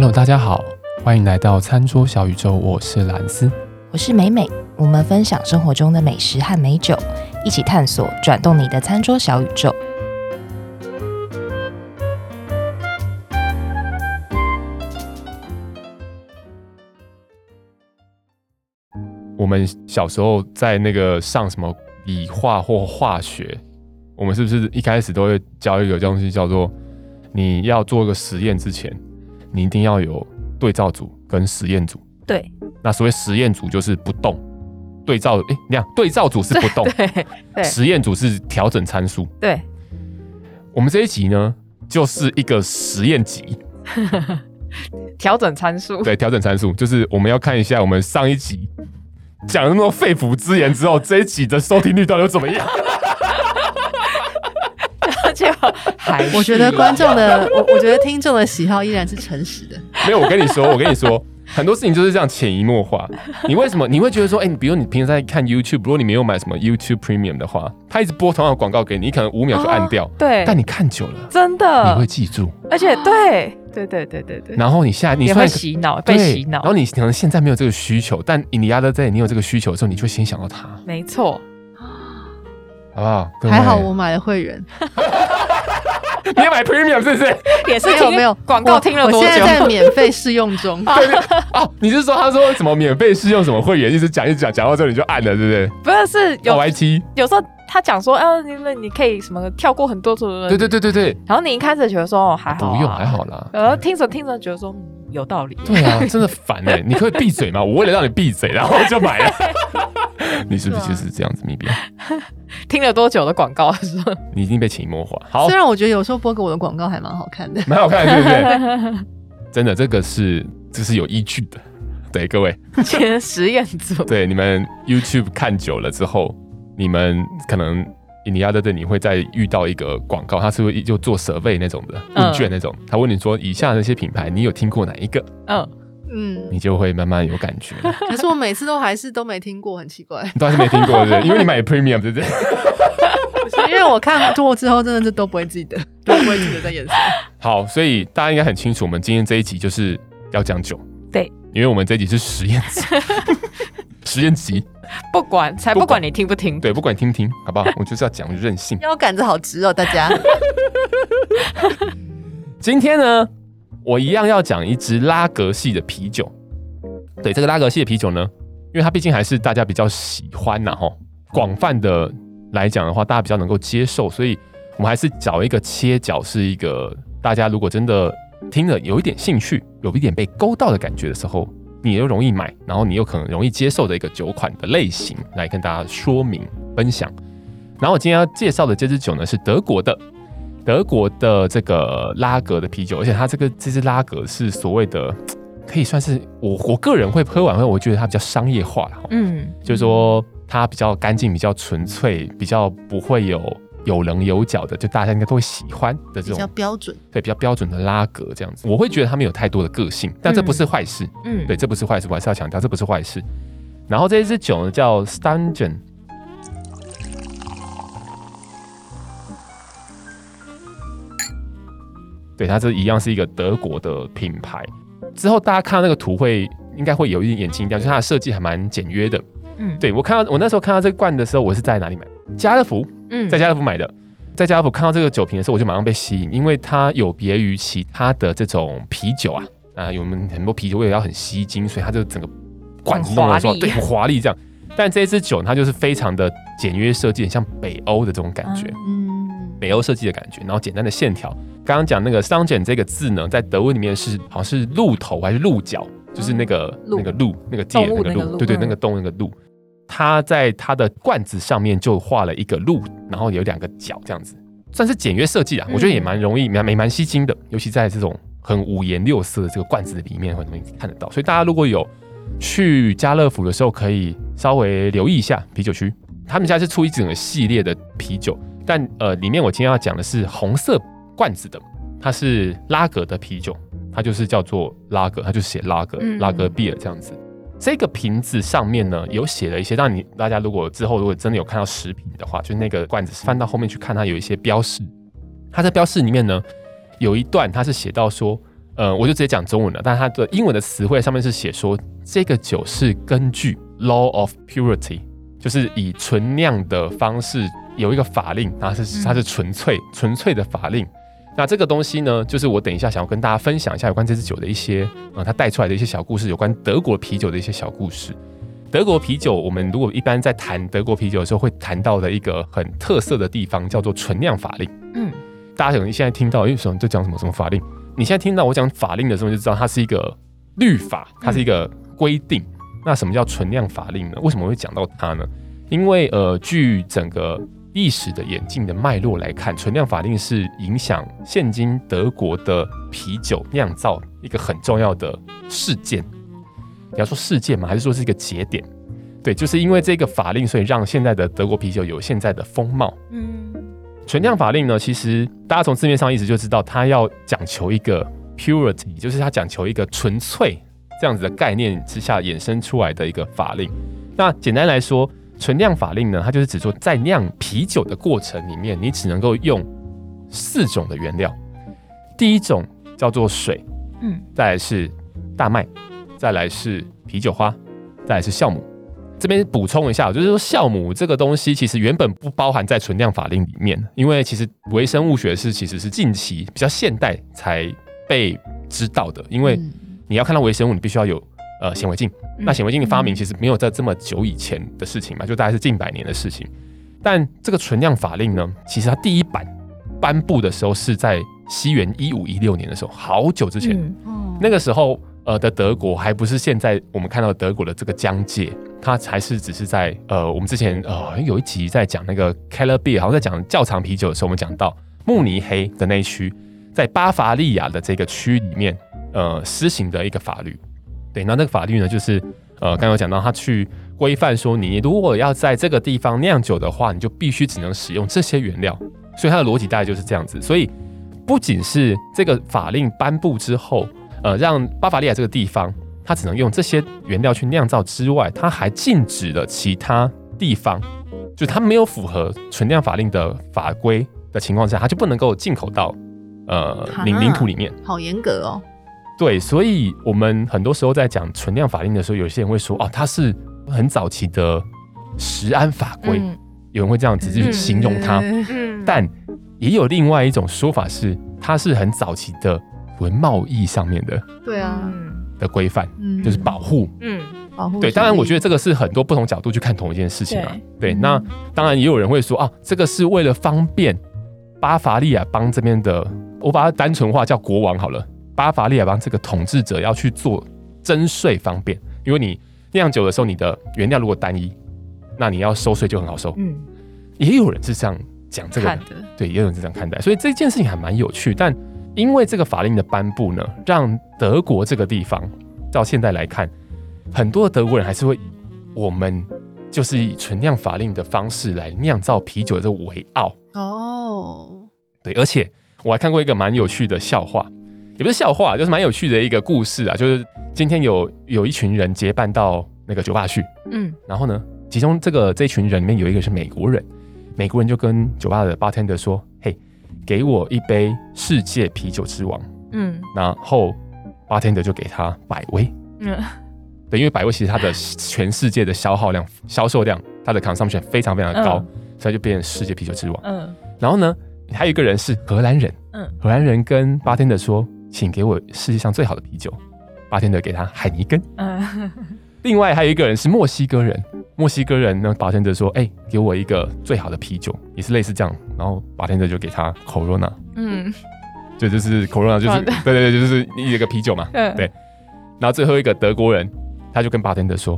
Hello，大家好，欢迎来到餐桌小宇宙，我是蓝斯，我是美美，我们分享生活中的美食和美酒，一起探索转动你的餐桌小宇宙。我们小时候在那个上什么理化或化学，我们是不是一开始都会教一个东西叫做，你要做一个实验之前，你一定要有对照组跟实验组。对。那所谓实验组就是不动，对照哎，你看对照组是不动，对，对对实验组是调整参数。对。我们这一集呢，就是一个实验集。调整参数。对，调整参数就是我们要看一下我们上一集讲了那么多肺腑之言之后，这一集的收听率到底怎么样？还我觉得观众的，我我觉得听众的喜好依然是诚实的。没有，我跟你说，我跟你说，很多事情就是这样潜移默化。你为什么你会觉得说，哎、欸，你比如你平时在看 YouTube，如果你没有买什么 YouTube Premium 的话，他一直播同样的广告给你，你可能五秒就按掉。哦、对。但你看久了，真的你会记住。而且对对对对对对。然后你现在你也会洗脑，被洗脑。然后你可能现在没有这个需求，但 in the other day 你有这个需求的时候，你就会先想到它。没错。好不好？还好我买了会员。你要买 Premium 是不是？也是有没有广告听了多久？我现在在免费试用中。对对哦，你是说他说什么免费试用什么会员，一直讲一直讲，讲到这里就按了，对不对？不是，是有 YT，有时候他讲说，啊，因为你可以什么跳过很多组。对对对对对。然后你一开始觉得说还好，不用还好啦。然后听着听着觉得说有道理。对啊，真的烦哎！你可以闭嘴吗？我为了让你闭嘴，然后就买了。你是不是就是这样子？咪边 听了多久的广告？是吧？你已经被潜移默化。好，虽然我觉得有时候播给我的广告还蛮好看的，蛮好看的，对不对？真的，这个是这是有依据的。对各位，前实验组，对你们 YouTube 看久了之后，你们可能你要在这里会再遇到一个广告，他是会就做 survey 那种的问卷那种，他问你说以下那些品牌，你有听过哪一个？嗯。嗯，你就会慢慢有感觉。可是我每次都还是都没听过，很奇怪。你 都还是没听过，对，因为你买 Premium，对不对？因为我看过之后，真的是都不会记得，都不会记得在演什么。好，所以大家应该很清楚，我们今天这一集就是要讲酒。对，因为我们这一集是实验集，实验集。不管，才不管你听不听。对，不管你听不听，好不好？我就是要讲任性。腰杆子好直哦，大家。今天呢？我一样要讲一支拉格系的啤酒，对，这个拉格系的啤酒呢，因为它毕竟还是大家比较喜欢呐，吼，广泛的来讲的话，大家比较能够接受，所以我们还是找一个切角，是一个大家如果真的听了有一点兴趣，有一点被勾到的感觉的时候，你又容易买，然后你又可能容易接受的一个酒款的类型，来跟大家说明分享。然后我今天要介绍的这支酒呢，是德国的。德国的这个拉格的啤酒，而且它这个这支拉格是所谓的，可以算是我我个人会喝完后，我觉得它比较商业化了。嗯，就是说它比较干净、比较纯粹、比较不会有有棱有角的，就大家应该都会喜欢的这种比较标准，对，比较标准的拉格这样子。我会觉得它没有太多的个性，但这不是坏事。嗯，对，这不是坏事，我还是要强调这不是坏事。然后这一支酒呢叫 Stangen。对，它这一样是一个德国的品牌。之后大家看到那个图会应该会有一点眼睛一亮，就是它的设计还蛮简约的。嗯，对我看到我那时候看到这个罐的时候，我是在哪里买？家乐福。嗯，在家乐福买的。在家乐福看到这个酒瓶的时候，我就马上被吸引，因为它有别于其他的这种啤酒啊啊，有我们很多啤酒味道很吸睛，所以它就整个罐子弄的时候，对，很华丽这样。但这支酒它就是非常的简约设计，很像北欧的这种感觉。嗯，北欧设计的感觉，然后简单的线条。刚刚讲那个 Stangen 这个字呢，在德文里面是好像是鹿头还是鹿角，就是那个那个鹿那个介那个鹿，对对，那个洞那个鹿。它在它的罐子上面就画了一个鹿，然后有两个角这样子，算是简约设计啊。我觉得也蛮容易，蛮蛮吸睛的，尤其在这种很五颜六色的这个罐子里面，很容易看得到。所以大家如果有去家乐福的时候，可以稍微留意一下啤酒区，他们家是出一整个系列的啤酒，但呃，里面我今天要讲的是红色。罐子的，它是拉格的啤酒，它就是叫做拉格，它就写拉格，拉格 beer 这样子。这个瓶子上面呢，有写了一些，让你大家如果之后如果真的有看到食品的话，就那个罐子翻到后面去看，它有一些标示。它在标示里面呢，有一段它是写到说，呃，我就直接讲中文了。但它的英文的词汇上面是写说，这个酒是根据 law of purity，就是以纯酿的方式有一个法令，它是它是纯粹纯粹的法令。那这个东西呢，就是我等一下想要跟大家分享一下有关这支酒的一些，呃，它带出来的一些小故事，有关德国啤酒的一些小故事。德国啤酒，我们如果一般在谈德国啤酒的时候，会谈到的一个很特色的地方，叫做存量法令。嗯，大家可能现在听到，因为什么就讲什么什么法令？你现在听到我讲法令的时候，就知道它是一个律法，它是一个规定。嗯、那什么叫存量法令呢？为什么会讲到它呢？因为呃，据整个历史的演进的脉络来看，存量法令是影响现今德国的啤酒酿造一个很重要的事件。你要说事件吗？还是说是一个节点？对，就是因为这个法令，所以让现在的德国啤酒有现在的风貌。嗯，存量法令呢，其实大家从字面上意思就知道，它要讲求一个 purity，就是它讲求一个纯粹这样子的概念之下衍生出来的一个法令。那简单来说，纯酿法令呢，它就是指说，在酿啤酒的过程里面，你只能够用四种的原料。第一种叫做水，嗯，再来是大麦，再来是啤酒花，再来是酵母。这边补充一下，就是说酵母这个东西其实原本不包含在存量法令里面，因为其实微生物学是其实是近期比较现代才被知道的。因为你要看到微生物，你必须要有。呃，显微镜。那显微镜的发明其实没有在这么久以前的事情嘛，就大概是近百年的事情。但这个存量法令呢，其实它第一版颁布的时候是在西元一五一六年的时候，好久之前。嗯那个时候，呃的德国还不是现在我们看到德国的这个疆界，它还是只是在呃，我们之前呃有一集在讲那个 Keller Beer，好像在讲窖藏啤酒的时候，我们讲到慕尼黑的那一区，在巴伐利亚的这个区里面，呃，施行的一个法律。对，那那个法律呢，就是呃，刚刚有讲到，他去规范说，你如果要在这个地方酿酒的话，你就必须只能使用这些原料。所以它的逻辑大概就是这样子。所以不仅是这个法令颁布之后，呃，让巴伐利亚这个地方它只能用这些原料去酿造之外，它还禁止了其他地方，就它没有符合存量法令的法规的情况下，它就不能够进口到呃领领土里面。好严格哦。对，所以我们很多时候在讲存量法令的时候，有些人会说，哦，它是很早期的食安法规，嗯、有人会这样子去形容它。嗯、但也有另外一种说法是，它是很早期的文贸易上面的，对啊，的规范，嗯、就是保护，嗯，保护。对，当然，我觉得这个是很多不同角度去看同一件事情啊。对，对，那当然也有人会说，啊，这个是为了方便巴伐利亚邦这边的，我把它单纯化叫国王好了。巴伐利亚邦这个统治者要去做征税方便，因为你酿酒的时候，你的原料如果单一，那你要收税就很好收。嗯，也有人是这样讲这个的，对，也有人是这样看待。所以这件事情还蛮有趣。但因为这个法令的颁布呢，让德国这个地方到现在来看，很多的德国人还是会以我们就是以纯酿法令的方式来酿造啤酒的这个为傲。哦，对，而且我还看过一个蛮有趣的笑话。也不是笑话，就是蛮有趣的一个故事啊。就是今天有有一群人结伴到那个酒吧去，嗯，然后呢，其中这个这群人里面有一个是美国人，美国人就跟酒吧的 bartender 说：“嘿，给我一杯世界啤酒之王。”嗯，然后 bartender 就给他百威，嗯，对，因为百威其实它的全世界的消耗量、销售量，它的 consumption 非常非常的高，嗯、所以就变成世界啤酒之王。嗯，然后呢，还有一个人是荷兰人，嗯，荷兰人跟 bartender 说。请给我世界上最好的啤酒，巴天德给他海尼根。嗯，另外还有一个人是墨西哥人，墨西哥人呢，巴天德说：“哎、欸，给我一个最好的啤酒，也是类似这样。”然后巴天德就给他 Corona。嗯，就就是 Corona，就是对对对，就是一个啤酒嘛。嗯，对。然后最后一个德国人，他就跟巴天德说：“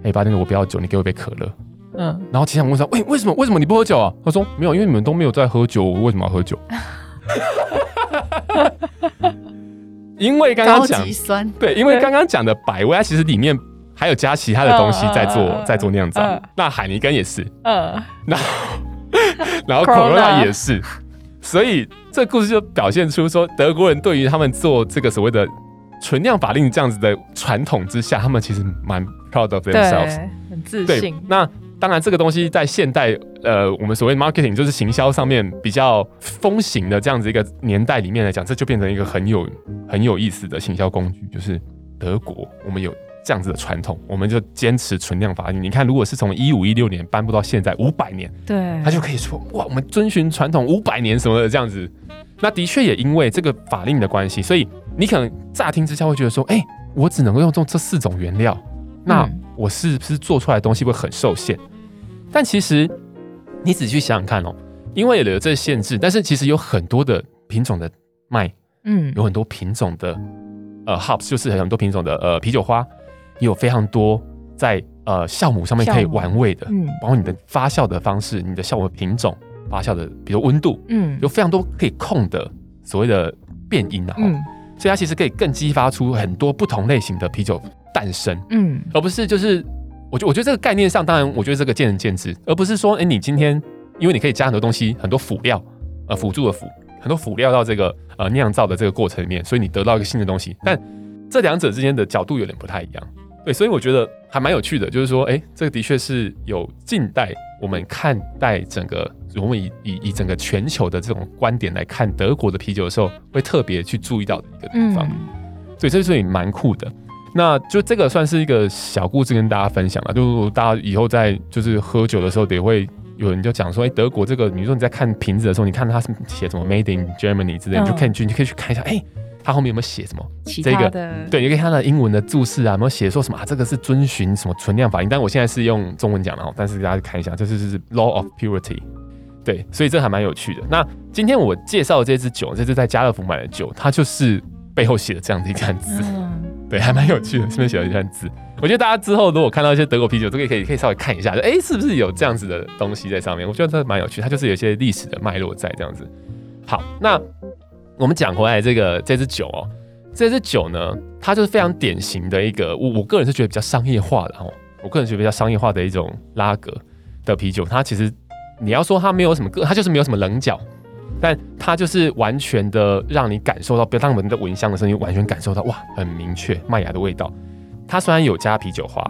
哎、欸，巴天德，我不要酒，你给我一杯可乐。”嗯，然后其他人问说：“喂，为什么？为什么你不喝酒啊？”他说：“没有，因为你们都没有在喝酒，我为什么要喝酒？” 因为刚刚讲对，因为刚刚讲的百威，它其实里面还有加其他的东西在做，呃、在做酿造。呃、那海尼根也是，嗯、呃，然后 然后 Corona 也是，所以这故事就表现出说，德国人对于他们做这个所谓的纯酿法令这样子的传统之下，他们其实蛮 proud of themselves，对，很自信。那当然这个东西在现代呃我们所谓 marketing 就是行销上面比较风行的这样子一个年代里面来讲，这就变成一个很有很有意思的行销工具，就是德国我们有。这样子的传统，我们就坚持存量法律。你看，如果是从一五一六年颁布到现在五百年，对，他就可以说哇，我们遵循传统五百年什么的这样子。那的确也因为这个法令的关系，所以你可能乍听之下会觉得说，哎、欸，我只能够用这这四种原料，那我是不是做出来的东西会很受限？但其实你仔细想想看哦，因为有了这限制，但是其实有很多的品种的麦，嗯，有很多品种的呃 hops，就是很多品种的呃啤酒花。也有非常多在呃酵母上面可以玩味的，嗯，包括你的发酵的方式、你的酵母品种、发酵的比如温度，嗯，有非常多可以控的所谓的变音啊，嗯，所以它其实可以更激发出很多不同类型的啤酒诞生，嗯，而不是就是我觉我觉得这个概念上，当然我觉得这个见仁见智，而不是说哎、欸、你今天因为你可以加很多东西，很多辅料，呃辅助的辅，很多辅料到这个呃酿造的这个过程里面，所以你得到一个新的东西，但这两者之间的角度有点不太一样。对，所以我觉得还蛮有趣的，就是说，哎，这个的确是有近代我们看待整个，我们以以以整个全球的这种观点来看德国的啤酒的时候，会特别去注意到的一个地方。所以这是也蛮酷的。那就这个算是一个小故事跟大家分享了，就大家以后在就是喝酒的时候，得会有人就讲说，哎，德国这个，比如说你在看瓶子的时候，你看它是写什么 “Made in Germany” 之类，你就可以去，你可以去看一下，哎。它后面有没有写什么？这个对，你可以看它的英文的注释啊，有没有写说什么啊？这个是遵循什么存量法令？但我现在是用中文讲的哦，但是大家看一下，这是是 Law of Purity，对，所以这还蛮有趣的。那今天我介绍的这支酒，这支在家乐福买的酒，它就是背后写的这样的一段字，嗯、对，还蛮有趣的，上面写了一段字。我觉得大家之后如果看到一些德国啤酒，都可以可以可以稍微看一下，哎，是不是有这样子的东西在上面？我觉得这蛮有趣，它就是有一些历史的脉络在这样子。好，那我们讲回来这个这支酒哦。这支酒呢，它就是非常典型的一个，我我个人是觉得比较商业化的哦。我个人觉得比较商业化的一种拉格的啤酒，它其实你要说它没有什么个，它就是没有什么棱角，但它就是完全的让你感受到，比如当我们的闻香的时候，你完全感受到哇，很明确麦芽的味道。它虽然有加啤酒花，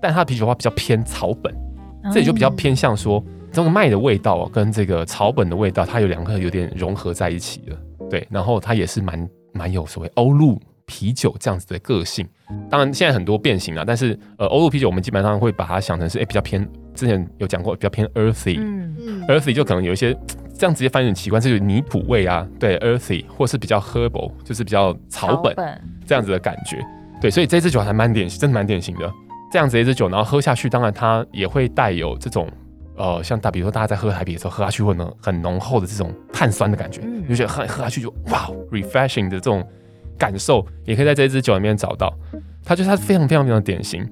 但它的啤酒花比较偏草本，这里就比较偏向说这个麦的味道跟这个草本的味道，它有两个有点融合在一起了。对，然后它也是蛮。蛮有所谓欧陆啤酒这样子的个性，当然现在很多变形了，但是呃欧陆啤酒我们基本上会把它想成是哎、欸、比较偏，之前有讲过比较偏 earthy，嗯嗯，earthy 就可能有一些这样直接翻译很奇怪，就是泥土味啊，对 earthy 或是比较 herbal，就是比较草本这样子的感觉，对，所以这支酒还蛮典型，真的蛮典型的这样子一支酒，然后喝下去，当然它也会带有这种。呃，像大，比如说大家在喝台啤的时候，喝下去会呢很浓厚的这种碳酸的感觉，嗯、就觉得喝喝下去就哇，refreshing 的这种感受，也可以在这一支酒里面找到。它就是它非常非常非常典型。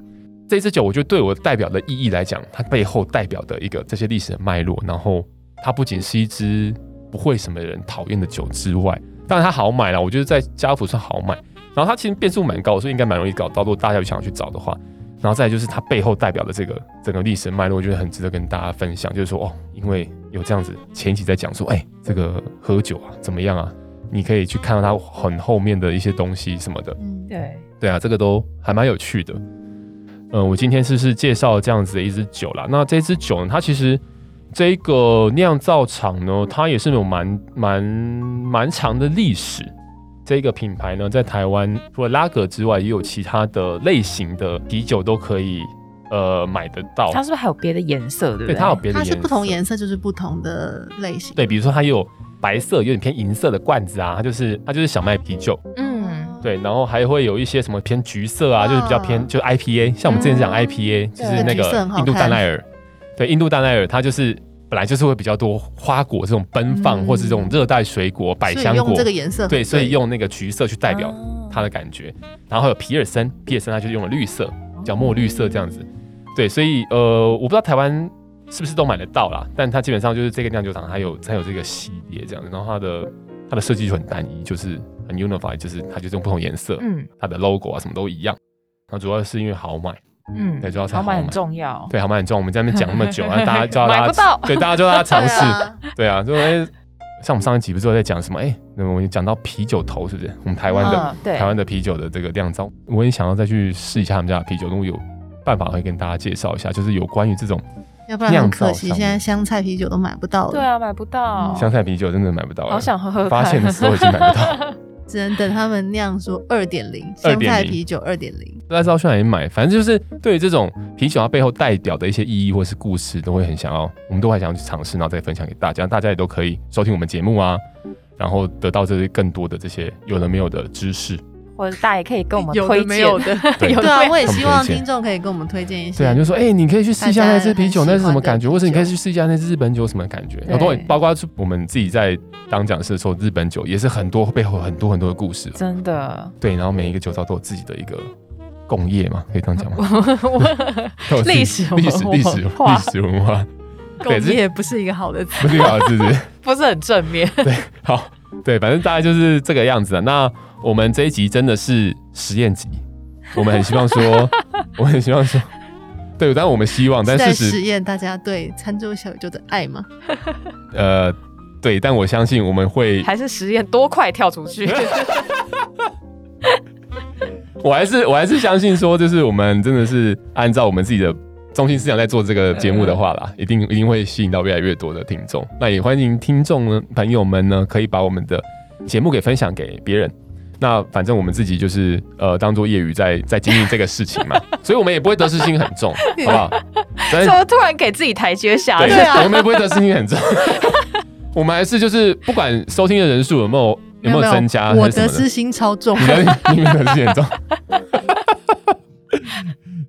这支酒，我觉得对我代表的意义来讲，它背后代表的一个这些历史的脉络，然后它不仅是一支不会什么人讨厌的酒之外，当然它好买了，我觉得在家乐福算好买。然后它其实变数蛮高，所以应该蛮容易搞到。如果大家有想要去找的话。然后再就是它背后代表的这个整个历史脉络，我觉得很值得跟大家分享。就是说哦，因为有这样子，前期在讲说，哎，这个喝酒啊怎么样啊？你可以去看到它很后面的一些东西什么的。嗯，对，对啊，这个都还蛮有趣的。嗯，我今天是是介绍这样子的一支酒啦。那这支酒呢，它其实这个酿造厂呢，它也是有蛮蛮蛮长的历史。这个品牌呢，在台湾除了拉格之外，也有其他的类型的啤酒都可以呃买得到。它是不是还有别的颜色？对不对？对，它有别的颜色。它是不同颜色，就是不同的类型。对，比如说它有白色，有点偏银色的罐子啊，它就是它就是小麦啤酒。嗯，对，然后还会有一些什么偏橘色啊，就是比较偏就是 IPA，像我们之前讲 IPA，嗯，就是那个印度淡奈尔。对，印度大奈尔它就是。本来就是会比较多花果这种奔放，嗯、或是这种热带水果、百香果，这个颜色对，所以用那个橘色去代表它的感觉。哦、然后还有皮尔森，皮尔森它就用了绿色，叫墨绿色这样子。对，所以呃，我不知道台湾是不是都买得到啦，但它基本上就是这个酿酒厂它有它有这个系列这样子，然后它的它的设计就很单一，就是很 unified，就是它就是用不同颜色，嗯，它的 logo 啊什么都一样。然后主要是因为好买。嗯，对，主要是好买很重要。对，好买很重要。我们在那边讲那么久，啊，大家叫大家，对，大家叫大家尝试。对啊，就哎，像我们上一集不是在讲什么？哎，那么我们讲到啤酒头，是不是？我们台湾的，台湾的啤酒的这个酿造，我也想要再去试一下他们家的啤酒。如果有办法，会跟大家介绍一下，就是有关于这种要不然很可惜，现在香菜啤酒都买不到了。对啊，买不到。香菜啤酒真的买不到了，好想喝喝。发现的时候已经买不到，只能等他们酿出二点零香菜啤酒二点零。不知道去哪里买，反正就是对于这种啤酒它背后代表的一些意义或是故事，都会很想要，我们都还想要去尝试，然后再分享给大家，大家也都可以收听我们节目啊，然后得到这些更多的这些有的没有的知识。或者大家也可以跟我们推荐，有的没有的，对，对啊，我也希望听众可以跟我们推荐一些。对啊，就说哎、欸，你可以去试一下那支啤酒，那是什么感觉？或者你可以去试一下那支日本酒什么感觉？然后包括我们自己在当讲师的时候，日本酒也是很多背后很多很多的故事，真的。对，然后每一个酒造都有自己的一个工业嘛，可以这样讲吗？历史历史历史历史文化，工业不是一个好的词，不是一个好的词，是 不是很正面。对，好，对，反正大概就是这个样子啊。那。我们这一集真的是实验集，我们很希望说，我很希望说，对，但我们希望，但是实验大家对餐桌小宇宙的爱吗？呃，对，但我相信我们会还是实验多快跳出去。我还是我还是相信说，就是我们真的是按照我们自己的中心思想在做这个节目的话啦，一定一定会吸引到越来越多的听众。那也欢迎听众呢朋友们呢，可以把我们的节目给分享给别人。那反正我们自己就是呃，当做业余在在经历这个事情嘛，所以我们也不会得失心很重，好不好？怎么突然给自己台阶下？对啊，我们也不会得失心很重，我们还是就是不管收听的人数有没有有没有增加，我的私心超重，你的你们得失心很重。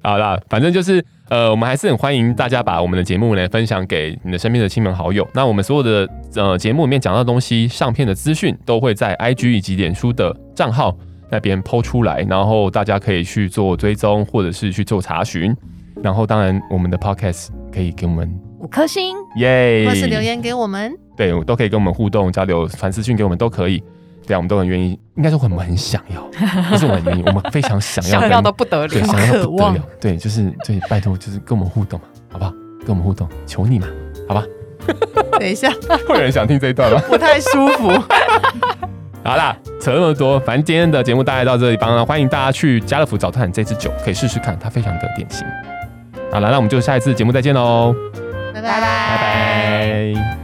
好啦，反正就是。呃，我们还是很欢迎大家把我们的节目呢分享给你的身边的亲朋好友。那我们所有的呃节目里面讲到的东西，上片的资讯都会在 IG 以及脸书的账号那边 PO 出来，然后大家可以去做追踪或者是去做查询。然后当然我们的 Podcast 可以给我们五颗星，耶，或是留言给我们，对，都可以跟我们互动交流，传私讯给我们都可以。对啊，我们都很愿意，应该说我们很想要，不是我们愿意，我们非常想要，想要的不得了，对，想要的不得了，对，就是对，拜托，就是跟我们互动嘛，好不好？跟我们互动，求你嘛，好吧？等一下，会有人想听这一段吗？不太舒服。好啦，扯那么多，反正今天的节目大概到这里，帮了，欢迎大家去家乐福找探这支酒，可以试试看，它非常的典型。好了，那我们就下一次节目再见喽，拜拜拜拜。拜拜。